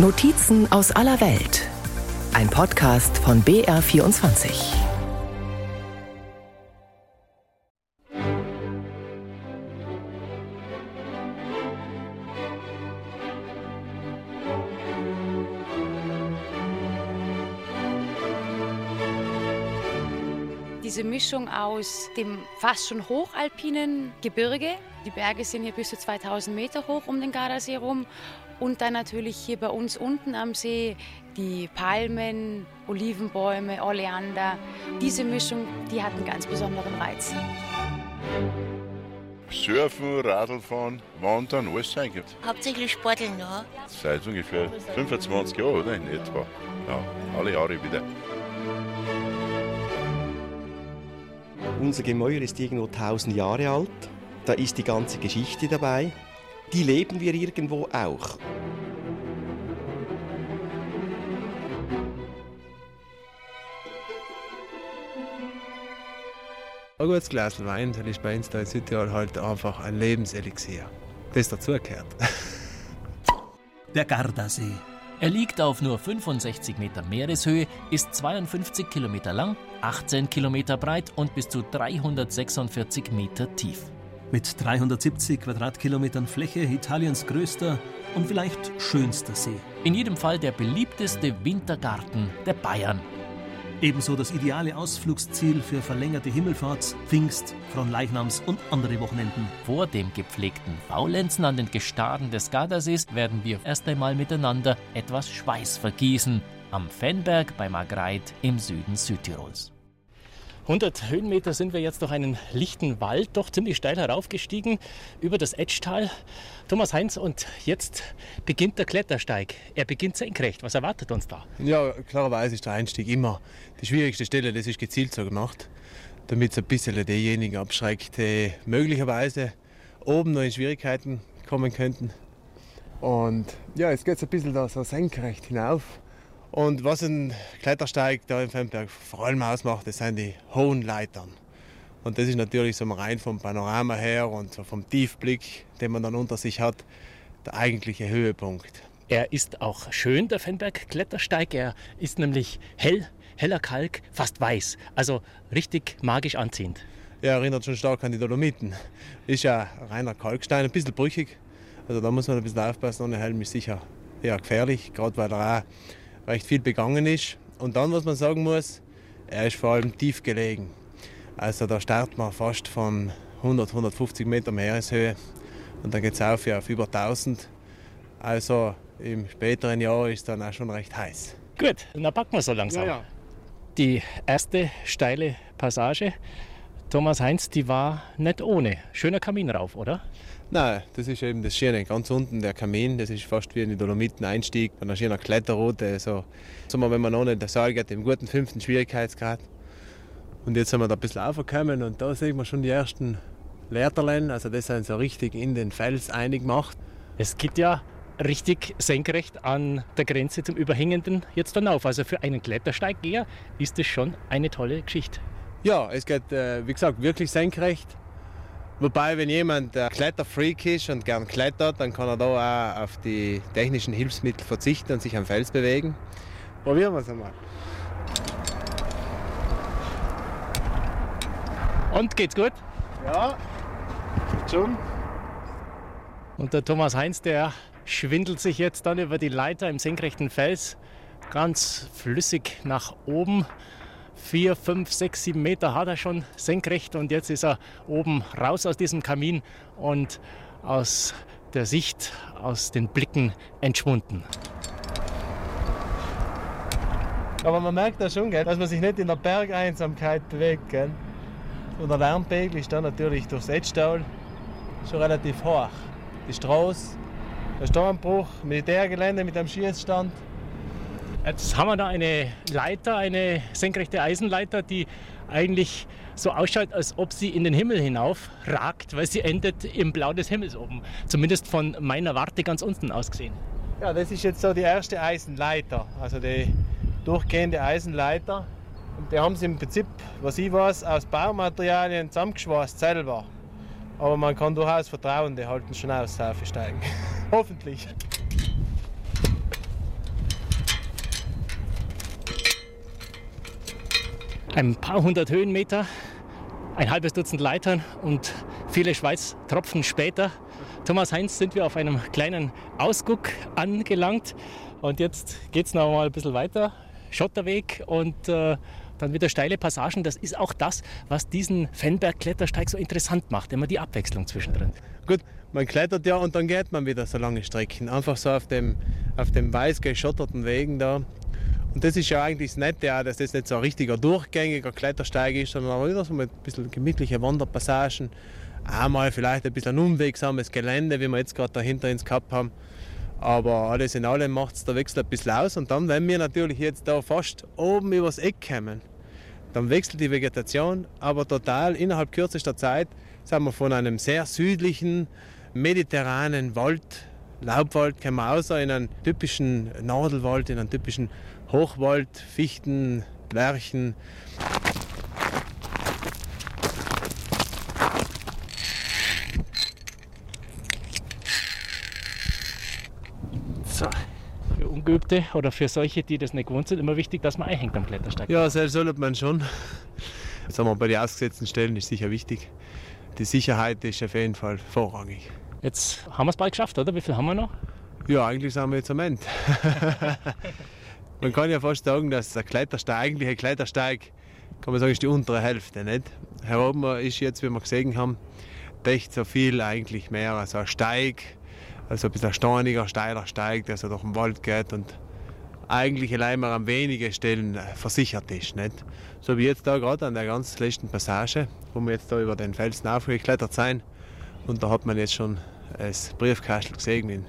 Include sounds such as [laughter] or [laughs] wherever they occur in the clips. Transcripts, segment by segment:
Notizen aus aller Welt. Ein Podcast von BR24. Diese Mischung aus dem fast schon hochalpinen Gebirge, die Berge sind hier bis zu 2000 Meter hoch um den Gardasee rum, und dann natürlich hier bei uns unten am See die Palmen, Olivenbäume, Oleander. Diese Mischung, die hat einen ganz besonderen Reiz. Surfen, Radlfahren, Wandern, alles sein gibt. Hauptsächlich Sporteln, ja. Seit ungefähr 25 Jahren, oder? In etwa. Ja, alle Jahre wieder. Unser Gemäuer ist irgendwo 1000 Jahre alt. Da ist die ganze Geschichte dabei. Die leben wir irgendwo auch. Ein gutes Glas Wein, das ist bei uns da in Südtirol halt einfach ein Lebenselixier. Das dazugehört. [laughs] Der Gardasee. Er liegt auf nur 65 Meter Meereshöhe, ist 52 Kilometer lang, 18 Kilometer breit und bis zu 346 Meter tief. Mit 370 Quadratkilometern Fläche Italiens größter und vielleicht schönster See. In jedem Fall der beliebteste Wintergarten der Bayern. Ebenso das ideale Ausflugsziel für verlängerte Himmelfahrts-, Pfingst-, Fronleichnams- und andere Wochenenden. Vor dem gepflegten Faulenzen an den Gestaden des Gardasees werden wir erst einmal miteinander etwas Schweiß vergießen. Am Fennberg bei Margreit im Süden Südtirols. 100 Höhenmeter sind wir jetzt durch einen lichten Wald, doch ziemlich steil heraufgestiegen, über das Etschtal. Thomas Heinz, und jetzt beginnt der Klettersteig. Er beginnt senkrecht. Was erwartet uns da? Ja, klarerweise ist der Einstieg immer die schwierigste Stelle. Das ist gezielt so gemacht, damit es ein bisschen diejenigen abschreckt, die möglicherweise oben noch in Schwierigkeiten kommen könnten. Und ja, jetzt geht es ein bisschen da so senkrecht hinauf. Und was ein Klettersteig da im Femberg vor allem ausmacht, das sind die hohen Leitern. Und das ist natürlich so rein vom Panorama her und so vom Tiefblick, den man dann unter sich hat, der eigentliche Höhepunkt. Er ist auch schön, der Fennberg-Klettersteig. Er ist nämlich hell, heller Kalk, fast weiß. Also richtig magisch anziehend. Er erinnert schon stark an die Dolomiten. Ist ja reiner Kalkstein, ein bisschen brüchig. Also da muss man ein bisschen aufpassen. Ohne Helm ist sicher eher gefährlich, gerade weil er auch recht viel begangen ist. Und dann, was man sagen muss, er ist vor allem tief gelegen. Also da startet man fast von 100, 150 Meter Meereshöhe und dann geht es auf, ja, auf über 1000. Also im späteren Jahr ist dann auch schon recht heiß. Gut, dann packen wir so langsam. Ja, ja. Die erste steile Passage, Thomas Heinz, die war nicht ohne. Schöner Kamin rauf, oder? Nein, das ist eben das Schöne. Ganz unten der Kamin, das ist fast wie ein Dolomiten-Einstieg. Ein schöner Kletterroute. So, wir, wenn man noch nicht der Saal geht, im guten fünften Schwierigkeitsgrad. Und jetzt sind wir da ein bisschen aufgekommen und da sehen wir schon die ersten Leiterlein. Also das sind so richtig in den Fels eingemacht. Es geht ja richtig senkrecht an der Grenze zum Überhängenden jetzt dann auf. Also für einen Klettersteiggeher ist das schon eine tolle Geschichte. Ja, es geht, äh, wie gesagt, wirklich senkrecht. Wobei, wenn jemand äh, Kletterfreak ist und gern klettert, dann kann er da auch auf die technischen Hilfsmittel verzichten und sich am Fels bewegen. Probieren wir es einmal. Und geht's gut? Ja, schon. Und der Thomas Heinz, der schwindelt sich jetzt dann über die Leiter im senkrechten Fels ganz flüssig nach oben. Vier, fünf, sechs, sieben Meter hat er schon senkrecht und jetzt ist er oben raus aus diesem Kamin und aus der Sicht, aus den Blicken entschwunden. Aber man merkt da schon, gell, dass man sich nicht in der Bergeinsamkeit bewegt. Gell. Und der Lärmpegel ist dann natürlich durchs Edstall schon relativ hoch. Die Straße, der Sturmbruch, Militärgelände mit einem Schießstand. Jetzt haben wir da eine Leiter, eine senkrechte Eisenleiter, die eigentlich so ausschaut, als ob sie in den Himmel hinauf ragt, weil sie endet im Blau des Himmels oben. Zumindest von meiner Warte ganz unten aus gesehen. Ja, das ist jetzt so die erste Eisenleiter, also die durchgehende Eisenleiter. Und die haben sie im Prinzip, was ich weiß, aus Baumaterialien zusammengeschweißt selber. Aber man kann durchaus vertrauen, die halten schon aus, aufsteigen. [laughs] Hoffentlich. Ein paar hundert Höhenmeter, ein halbes Dutzend Leitern und viele Schweißtropfen später. Thomas Heinz sind wir auf einem kleinen Ausguck angelangt und jetzt geht es noch mal ein bisschen weiter. Schotterweg und äh, dann wieder steile Passagen. Das ist auch das, was diesen Fennberg-Klettersteig so interessant macht, immer die Abwechslung zwischendrin. Gut, man klettert ja und dann geht man wieder so lange Strecken. Einfach so auf dem, auf dem weiß geschotterten Wegen da. Und das ist ja eigentlich das Nette, auch, dass das nicht so ein richtiger durchgängiger Klettersteig ist, sondern auch wieder so ein bisschen gemütliche Wanderpassagen. Einmal vielleicht ein bisschen ein unwegsames Gelände, wie wir jetzt gerade dahinter ins gehabt haben. Aber alles in allem macht es der Wechsel ein bisschen aus. Und dann, wenn wir natürlich jetzt da fast oben übers Eck kommen, dann wechselt die Vegetation, aber total innerhalb kürzester Zeit sind wir von einem sehr südlichen, mediterranen Wald, Laubwald, kommen wir außer in einen typischen Nadelwald, in einen typischen Hochwald, Fichten, Lärchen. So, für Ungeübte oder für solche, die das nicht gewohnt sind, immer wichtig, dass man einhängt am Klettersteig. Ja, selbst sollte man schon. Sagen wir, bei den ausgesetzten Stellen ist sicher wichtig. Die Sicherheit ist auf jeden Fall vorrangig. Jetzt haben wir es bald geschafft, oder? Wie viel haben wir noch? Ja, eigentlich sind wir jetzt am Ende. [laughs] man kann ja fast sagen, dass der Klettersteig, eigentliche Klettersteig, kann man sagen, ist die untere Hälfte. Nicht? Hier oben ist jetzt, wie wir gesehen haben, echt so viel eigentlich mehr. Also ein Steig, also ein bisschen ein steiniger, steiler Steig, der so durch den Wald geht und eigentlich allein mal an wenigen Stellen versichert ist. Nicht? So wie jetzt da gerade an der ganz letzten Passage, wo wir jetzt da über den Felsen aufgeklettert sind. Und da hat man jetzt schon das Briefkastel gesehen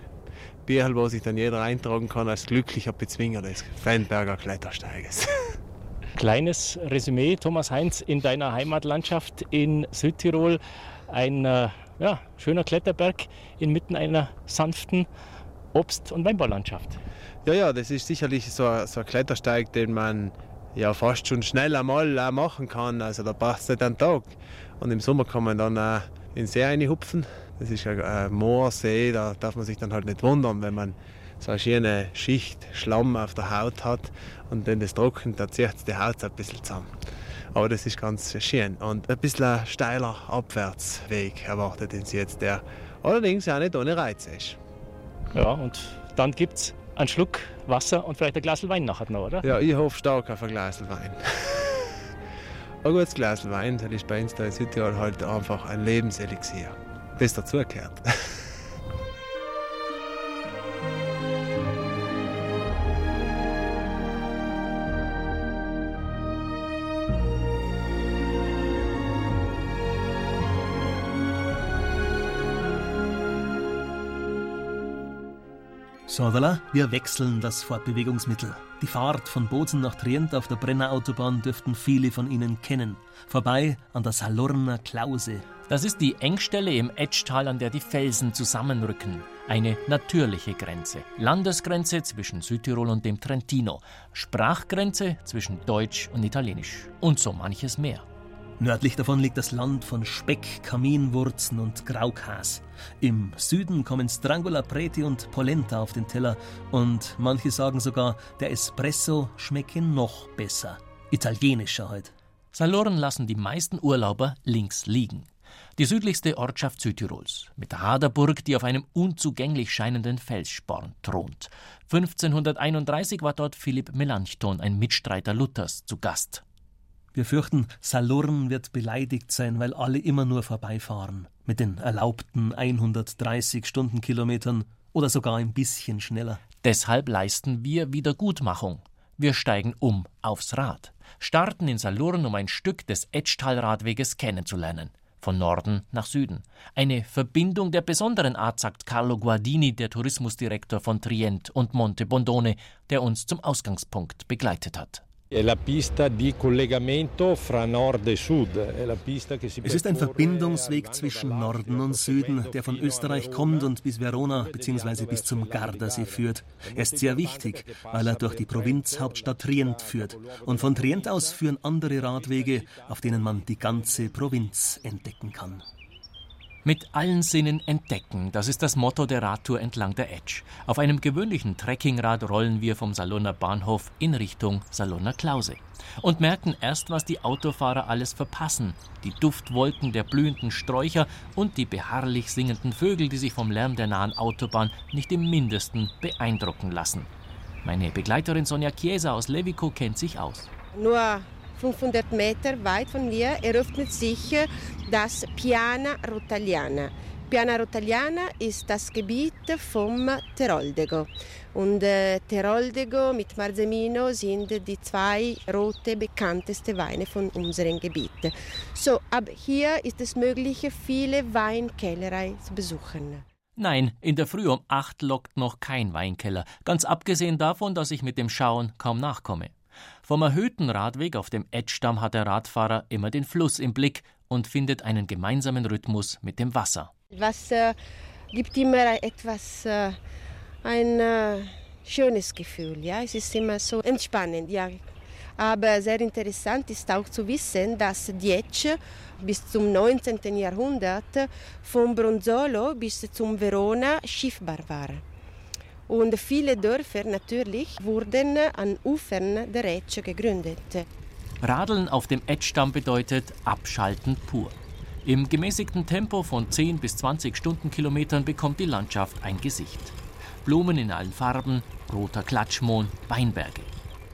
Bierl, wo sich dann jeder eintragen kann als glücklicher Bezwinger des Feinberger Klettersteiges. [laughs] Kleines Resümee, Thomas Heinz, in deiner Heimatlandschaft in Südtirol. Ein äh, ja, schöner Kletterberg inmitten einer sanften Obst- und Weinbaulandschaft. Ja, ja, das ist sicherlich so, ein- so ein Klettersteig, den man ja fast schon schnell einmal auch machen kann. Also da braucht es nicht einen Tag. Und im Sommer kann man dann auch in den See reinhupfen. Das ist ein ein Moorsee, da darf man sich dann halt nicht wundern, wenn man so eine schöne Schicht Schlamm auf der Haut hat und wenn das trocknet, dann zieht die Haut ein bisschen zusammen. Aber das ist ganz schön. Und ein bisschen ein steiler Abwärtsweg erwartet uns jetzt, der allerdings auch nicht ohne Reize ist. Ja, und dann gibt es einen Schluck Wasser und vielleicht ein Glas Wein nachher noch, oder? Ja, ich hoffe stark auf ein Glas Wein. [laughs] ein gutes Glas Wein, das ist bei uns da in Südtirol halt einfach ein Lebenselixier. Das dazugehört. So, voilà, wir wechseln das Fortbewegungsmittel. Die Fahrt von Bozen nach Trient auf der Brenner Autobahn dürften viele von Ihnen kennen. Vorbei an der Salurner Klause. Das ist die Engstelle im Etschtal, an der die Felsen zusammenrücken. Eine natürliche Grenze. Landesgrenze zwischen Südtirol und dem Trentino. Sprachgrenze zwischen Deutsch und Italienisch. Und so manches mehr. Nördlich davon liegt das Land von Speck, Kaminwurzen und Graukas. Im Süden kommen Strangola Preti und Polenta auf den Teller und manche sagen sogar, der Espresso schmecke noch besser. Italienischer halt. Saloren lassen die meisten Urlauber links liegen. Die südlichste Ortschaft Südtirols, mit der Haderburg, die auf einem unzugänglich scheinenden Felssporn thront. 1531 war dort Philipp Melanchthon, ein Mitstreiter Luthers, zu Gast. Wir fürchten, Salurn wird beleidigt sein, weil alle immer nur vorbeifahren. Mit den erlaubten 130 Stundenkilometern oder sogar ein bisschen schneller. Deshalb leisten wir Wiedergutmachung. Wir steigen um aufs Rad, starten in Salurn, um ein Stück des Etschtal-Radweges kennenzulernen. Von Norden nach Süden. Eine Verbindung der besonderen Art, sagt Carlo Guardini, der Tourismusdirektor von Trient und Monte Bondone, der uns zum Ausgangspunkt begleitet hat. E Es ist ein Verbindungsweg zwischen Norden und Süden, der von Österreich kommt und bis Verona bzw. bis zum Gardasee führt. Er ist sehr wichtig, weil er durch die Provinzhauptstadt Trient führt. Und von Trient aus führen andere Radwege, auf denen man die ganze Provinz entdecken kann. Mit allen Sinnen entdecken, das ist das Motto der Radtour entlang der Edge. Auf einem gewöhnlichen Trekkingrad rollen wir vom Saloner Bahnhof in Richtung Saloner Klause und merken erst, was die Autofahrer alles verpassen. Die Duftwolken der blühenden Sträucher und die beharrlich singenden Vögel, die sich vom Lärm der nahen Autobahn nicht im mindesten beeindrucken lassen. Meine Begleiterin Sonja Chiesa aus Levico kennt sich aus. Nur 500 Meter weit von hier eröffnet sich das Piana Rotagliana. Piana Rotagliana ist das Gebiet vom Teroldego. Und äh, Teroldego mit Marzemino sind die zwei rote bekannteste Weine von unserem Gebiet. So, ab hier ist es möglich, viele Weinkellerei zu besuchen. Nein, in der Früh um acht lockt noch kein Weinkeller, ganz abgesehen davon, dass ich mit dem Schauen kaum nachkomme. Vom erhöhten Radweg auf dem Edgestamm hat der Radfahrer immer den Fluss im Blick und findet einen gemeinsamen Rhythmus mit dem Wasser. Wasser gibt immer etwas, äh, ein äh, schönes Gefühl. Ja? Es ist immer so entspannend. Ja. Aber sehr interessant ist auch zu wissen, dass die Etsch bis zum 19. Jahrhundert vom Bronzolo bis zum Verona schiffbar war. Und viele Dörfer natürlich wurden an Ufern der Etsch gegründet. Radeln auf dem Edgestamm bedeutet Abschalten pur. Im gemäßigten Tempo von 10 bis 20 Stundenkilometern bekommt die Landschaft ein Gesicht. Blumen in allen Farben, roter Klatschmohn, Weinberge.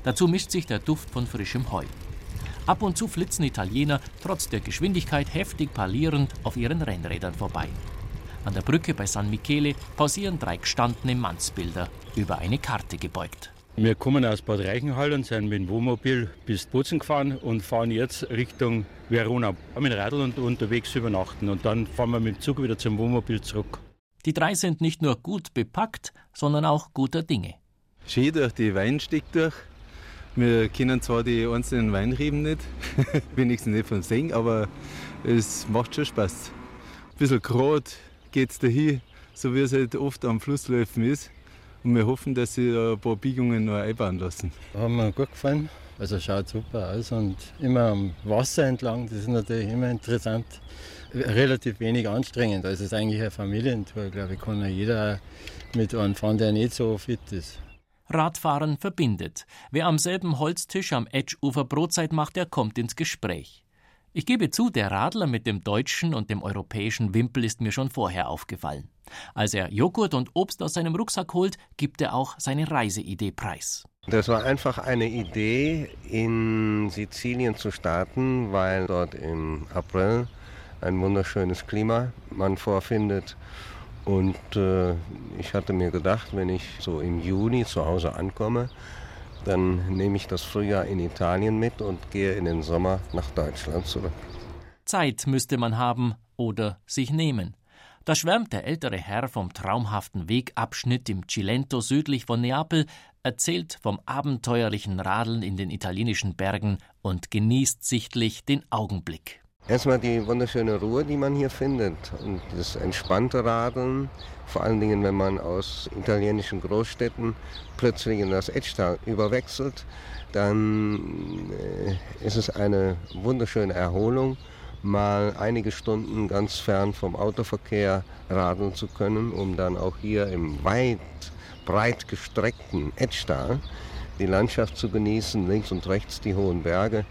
Dazu mischt sich der Duft von frischem Heu. Ab und zu flitzen Italiener trotz der Geschwindigkeit heftig parlierend auf ihren Rennrädern vorbei. An der Brücke bei San Michele pausieren drei gestandene Mannsbilder, über eine Karte gebeugt. Wir kommen aus Bad Reichenhall und sind mit dem Wohnmobil bis Bozen gefahren und fahren jetzt Richtung Verona. Mit dem Radl und unterwegs übernachten und dann fahren wir mit dem Zug wieder zum Wohnmobil zurück. Die drei sind nicht nur gut bepackt, sondern auch guter Dinge. Schön durch die Weinsteg durch. Wir kennen zwar die einzelnen Weinreben nicht, [laughs] wenigstens nicht von Singen, aber es macht schon Spaß. Ein bisschen gerade, geht es dahin, so wie es halt oft am Flussläufen ist. Und wir hoffen, dass sie ein paar Biegungen noch einbauen lassen. Hat mir gut gefallen. Also schaut super aus und immer am Wasser entlang, das ist natürlich immer interessant. Relativ wenig anstrengend. Also es ist eigentlich eine Familientour, glaube ich, kann ja jeder mit einem fahren, der nicht so fit ist. Radfahren verbindet. Wer am selben Holztisch am Edgeufer Brotzeit macht, der kommt ins Gespräch. Ich gebe zu, der Radler mit dem deutschen und dem europäischen Wimpel ist mir schon vorher aufgefallen. Als er Joghurt und Obst aus seinem Rucksack holt, gibt er auch seine Reiseidee preis. Das war einfach eine Idee, in Sizilien zu starten, weil dort im April ein wunderschönes Klima man vorfindet. Und äh, ich hatte mir gedacht, wenn ich so im Juni zu Hause ankomme, dann nehme ich das Frühjahr in Italien mit und gehe in den Sommer nach Deutschland zurück. Zeit müsste man haben oder sich nehmen. Da schwärmt der ältere Herr vom traumhaften Wegabschnitt im Cilento südlich von Neapel, erzählt vom abenteuerlichen Radeln in den italienischen Bergen und genießt sichtlich den Augenblick. Erstmal die wunderschöne Ruhe, die man hier findet und das entspannte Radeln, vor allen Dingen, wenn man aus italienischen Großstädten plötzlich in das Edgetal überwechselt, dann äh, ist es eine wunderschöne Erholung, mal einige Stunden ganz fern vom Autoverkehr radeln zu können, um dann auch hier im weit, breit gestreckten Edgetal die Landschaft zu genießen, links und rechts die hohen Berge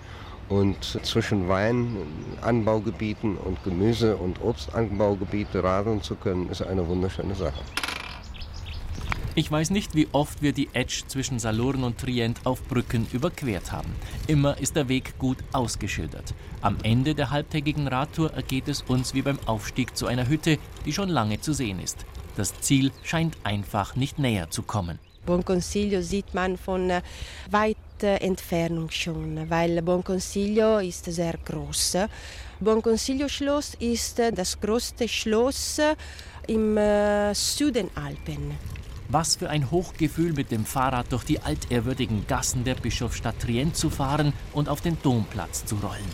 und zwischen Weinanbaugebieten und Gemüse- und Obstanbaugebiete radeln zu können, ist eine wunderschöne Sache. Ich weiß nicht, wie oft wir die Edge zwischen Salurn und Trient auf Brücken überquert haben. Immer ist der Weg gut ausgeschildert. Am Ende der halbtägigen Radtour ergeht es uns wie beim Aufstieg zu einer Hütte, die schon lange zu sehen ist. Das Ziel scheint einfach nicht näher zu kommen. Buon Consiglio sieht man von äh, weit Entfernung schon, weil Buon Consiglio ist sehr groß. Buon Consiglio Schloss ist das größte Schloss im äh, Süden Alpen. Was für ein Hochgefühl, mit dem Fahrrad durch die altehrwürdigen Gassen der Bischofsstadt Trient zu fahren und auf den Domplatz zu rollen.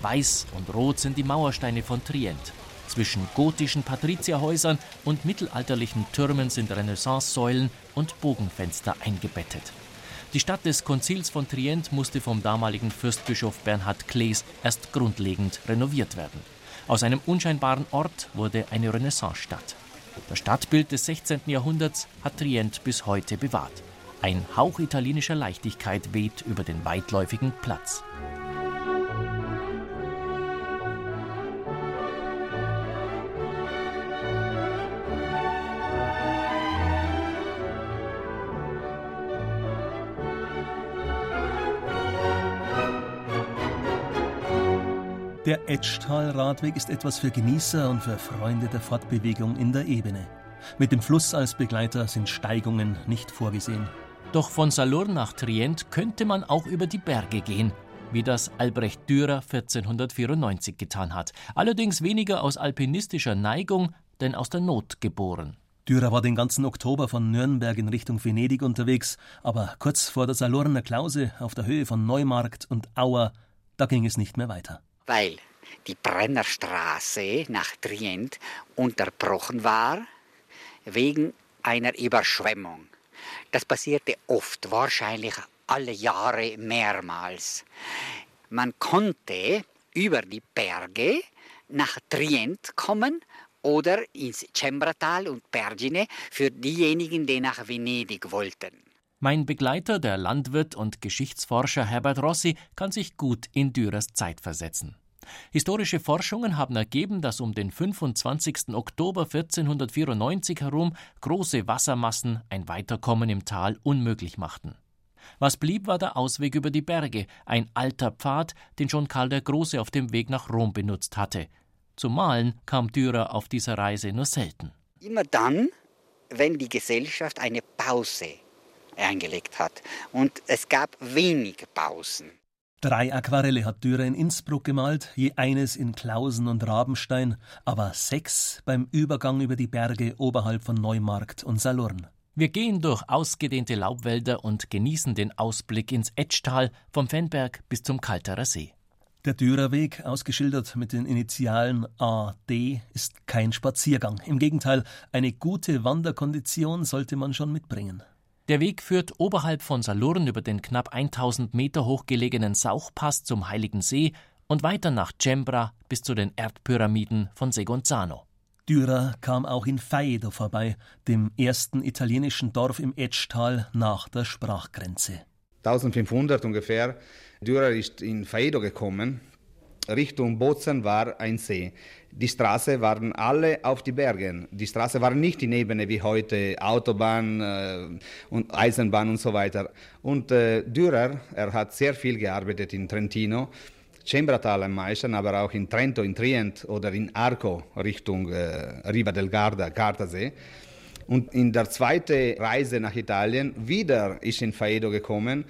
Weiß und rot sind die Mauersteine von Trient. Zwischen gotischen Patrizierhäusern und mittelalterlichen Türmen sind Renaissance-Säulen und Bogenfenster eingebettet. Die Stadt des Konzils von Trient musste vom damaligen Fürstbischof Bernhard Klees erst grundlegend renoviert werden. Aus einem unscheinbaren Ort wurde eine Renaissancestadt. Das Stadtbild des 16. Jahrhunderts hat Trient bis heute bewahrt. Ein Hauch italienischer Leichtigkeit weht über den weitläufigen Platz. Der Etschtal-Radweg ist etwas für Genießer und für Freunde der Fortbewegung in der Ebene. Mit dem Fluss als Begleiter sind Steigungen nicht vorgesehen. Doch von Salurn nach Trient könnte man auch über die Berge gehen, wie das Albrecht Dürer 1494 getan hat. Allerdings weniger aus alpinistischer Neigung, denn aus der Not geboren. Dürer war den ganzen Oktober von Nürnberg in Richtung Venedig unterwegs, aber kurz vor der Salurner Klause auf der Höhe von Neumarkt und Auer, da ging es nicht mehr weiter weil die Brennerstraße nach Trient unterbrochen war wegen einer Überschwemmung. Das passierte oft, wahrscheinlich alle Jahre mehrmals. Man konnte über die Berge nach Trient kommen oder ins Cembratal und Pergine für diejenigen, die nach Venedig wollten. Mein Begleiter, der Landwirt und Geschichtsforscher Herbert Rossi, kann sich gut in Dürers Zeit versetzen. Historische Forschungen haben ergeben, dass um den 25. Oktober 1494 herum große Wassermassen ein Weiterkommen im Tal unmöglich machten. Was blieb, war der Ausweg über die Berge, ein alter Pfad, den schon Karl der Große auf dem Weg nach Rom benutzt hatte. Zum Malen kam Dürer auf dieser Reise nur selten. Immer dann, wenn die Gesellschaft eine Pause eingelegt hat. Und es gab wenig Pausen. Drei Aquarelle hat Dürer in Innsbruck gemalt, je eines in Klausen und Rabenstein, aber sechs beim Übergang über die Berge oberhalb von Neumarkt und Salurn. Wir gehen durch ausgedehnte Laubwälder und genießen den Ausblick ins Etschtal vom Fennberg bis zum Kalterer See. Der Dürerweg, ausgeschildert mit den Initialen AD, ist kein Spaziergang. Im Gegenteil, eine gute Wanderkondition sollte man schon mitbringen. Der Weg führt oberhalb von Salurn über den knapp 1000 Meter hoch gelegenen Sauchpass zum Heiligen See und weiter nach Cembra bis zu den Erdpyramiden von Segonzano. Dürer kam auch in Faido vorbei, dem ersten italienischen Dorf im Etschtal nach der Sprachgrenze. 1500 ungefähr. Dürer ist in Faido gekommen. Richtung Bozen war ein See. Die Straßen waren alle auf die Bergen. Die Straße war nicht in Ebene wie heute, Autobahn äh, und Eisenbahn und so weiter. Und äh, Dürer, er hat sehr viel gearbeitet in Trentino, Cembratal am meisten, aber auch in Trento, in Trient oder in Arco Richtung äh, Riva del Garda, Gardasee. Und in der zweiten Reise nach Italien wieder ist in Faedo gekommen,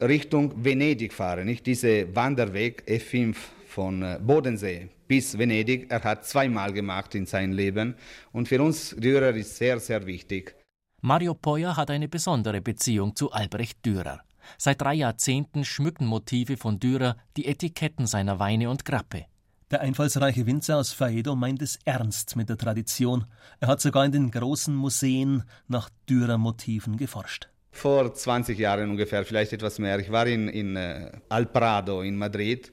Richtung Venedig fahren, nicht diese Wanderweg E5 von äh, Bodensee bis Venedig. Er hat zweimal gemacht in seinem Leben und für uns Dürer ist sehr, sehr wichtig. Mario Poyer hat eine besondere Beziehung zu Albrecht Dürer. Seit drei Jahrzehnten schmücken Motive von Dürer die Etiketten seiner Weine und Grappe. Der einfallsreiche Winzer aus Faedo meint es ernst mit der Tradition. Er hat sogar in den großen Museen nach Dürer-Motiven geforscht. Vor 20 Jahren ungefähr, vielleicht etwas mehr. Ich war in, in uh, Alprado in Madrid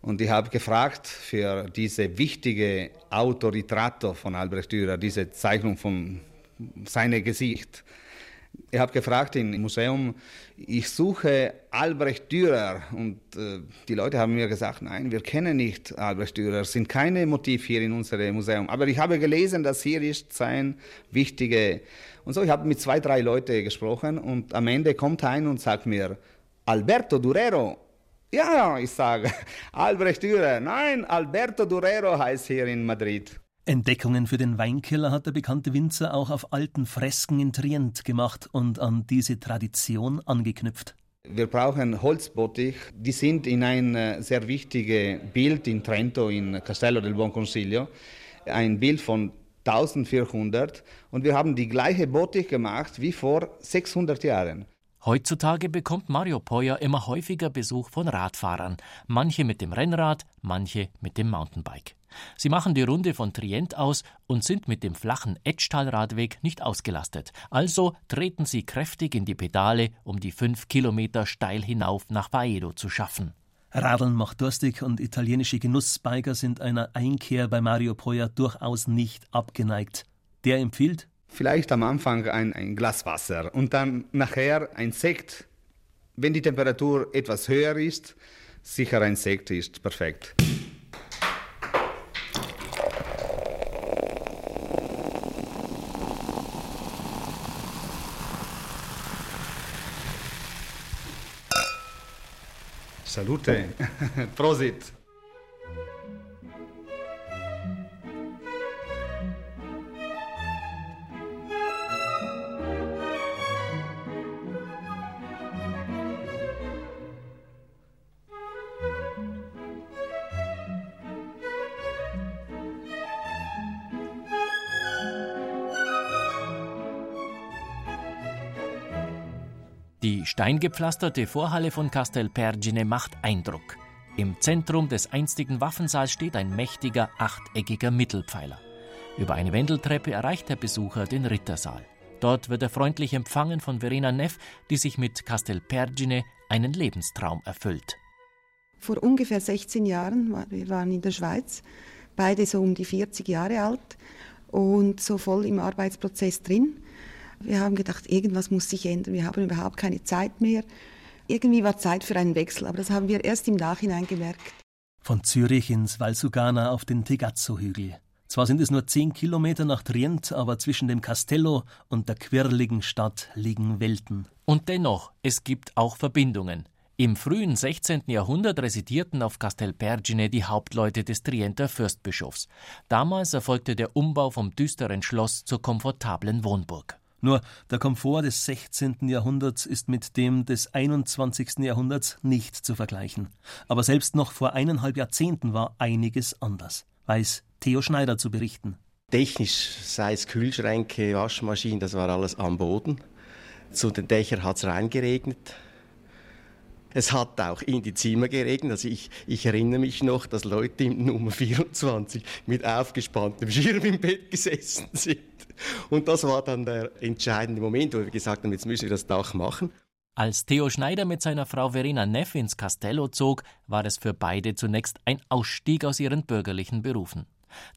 und ich habe gefragt für diese wichtige Autoritratto von Albrecht Dürer, diese Zeichnung von seinem Gesicht. Ich habe gefragt im Museum, ich suche Albrecht Dürer und äh, die Leute haben mir gesagt, nein, wir kennen nicht Albrecht Dürer, es sind keine Motive hier in unserem Museum. Aber ich habe gelesen, dass hier ist sein wichtige und so. Ich habe mit zwei, drei Leuten gesprochen und am Ende kommt ein und sagt mir, Alberto Durero, ja, ich sage, [laughs] Albrecht Dürer. Nein, Alberto Durero heißt hier in Madrid. Entdeckungen für den Weinkiller hat der bekannte Winzer auch auf alten Fresken in Trient gemacht und an diese Tradition angeknüpft. Wir brauchen Holzbottich. Die sind in ein äh, sehr wichtiges Bild in Trento, in Castello del Buon Consiglio. Ein Bild von 1400 und wir haben die gleiche Bottich gemacht wie vor 600 Jahren. Heutzutage bekommt Mario Poyer immer häufiger Besuch von Radfahrern, manche mit dem Rennrad, manche mit dem Mountainbike. Sie machen die Runde von Trient aus und sind mit dem flachen Etschtal-Radweg nicht ausgelastet. Also treten sie kräftig in die Pedale, um die fünf Kilometer steil hinauf nach Baedo zu schaffen. Radeln macht durstig und italienische Genussbiker sind einer Einkehr bei Mario Poja durchaus nicht abgeneigt. Der empfiehlt Vielleicht am Anfang ein, ein Glas Wasser und dann nachher ein Sekt. Wenn die Temperatur etwas höher ist, sicher ein Sekt ist perfekt. Salute. [laughs] Prosit. Die steingepflasterte Vorhalle von Castelpergine macht Eindruck. Im Zentrum des einstigen Waffensaals steht ein mächtiger, achteckiger Mittelpfeiler. Über eine Wendeltreppe erreicht der Besucher den Rittersaal. Dort wird er freundlich empfangen von Verena Neff, die sich mit Castelpergine einen Lebenstraum erfüllt. Vor ungefähr 16 Jahren, wir waren in der Schweiz, beide so um die 40 Jahre alt und so voll im Arbeitsprozess drin. Wir haben gedacht, irgendwas muss sich ändern. Wir haben überhaupt keine Zeit mehr. Irgendwie war Zeit für einen Wechsel, aber das haben wir erst im Nachhinein gemerkt. Von Zürich ins Valsugana auf den Tegazzo-Hügel. Zwar sind es nur zehn Kilometer nach Trient, aber zwischen dem Castello und der quirligen Stadt liegen Welten. Und dennoch, es gibt auch Verbindungen. Im frühen 16. Jahrhundert residierten auf Castelpergine die Hauptleute des Trienter Fürstbischofs. Damals erfolgte der Umbau vom düsteren Schloss zur komfortablen Wohnburg. Nur der Komfort des 16. Jahrhunderts ist mit dem des 21. Jahrhunderts nicht zu vergleichen. Aber selbst noch vor eineinhalb Jahrzehnten war einiges anders, weiß Theo Schneider zu berichten. Technisch, sei es Kühlschränke, Waschmaschinen, das war alles am Boden. Zu den Dächern hat es reingeregnet. Es hat auch in die Zimmer geregnet. Also ich, ich erinnere mich noch, dass Leute im Nummer 24 mit aufgespanntem Schirm im Bett gesessen sind. Und das war dann der entscheidende Moment, wo wir gesagt haben, jetzt müssen wir das Dach machen. Als Theo Schneider mit seiner Frau Verena Neff ins Castello zog, war es für beide zunächst ein Ausstieg aus ihren bürgerlichen Berufen.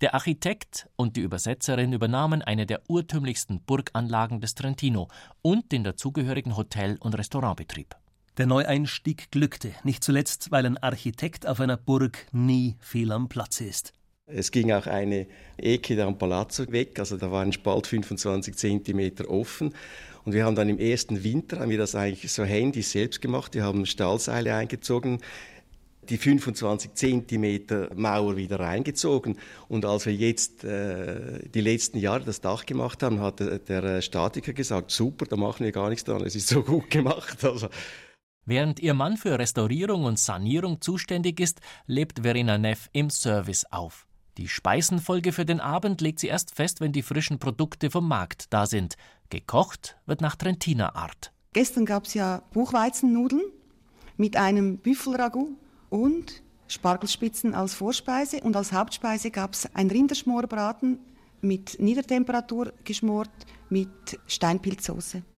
Der Architekt und die Übersetzerin übernahmen eine der urtümlichsten Burganlagen des Trentino und den dazugehörigen Hotel- und Restaurantbetrieb. Der Neueinstieg glückte, nicht zuletzt, weil ein Architekt auf einer Burg nie fehl am Platze ist. Es ging auch eine Ecke da am Palazzo weg, also da war ein Spalt 25 cm offen. Und wir haben dann im ersten Winter, haben wir das eigentlich so händisch selbst gemacht, wir haben Stahlseile eingezogen, die 25 cm Mauer wieder reingezogen. Und als wir jetzt äh, die letzten Jahre das Dach gemacht haben, hat der Statiker gesagt, super, da machen wir gar nichts dran, es ist so gut gemacht. [laughs] Also, Während ihr Mann für Restaurierung und Sanierung zuständig ist, lebt Verena Neff im Service auf. Die Speisenfolge für den Abend legt sie erst fest, wenn die frischen Produkte vom Markt da sind. Gekocht wird nach Trentiner Art. Gestern gab es ja Buchweizennudeln mit einem Büffelragout und Spargelspitzen als Vorspeise und als Hauptspeise gab es ein Rinderschmorbraten mit Niedertemperatur geschmort mit Steinpilzsoße.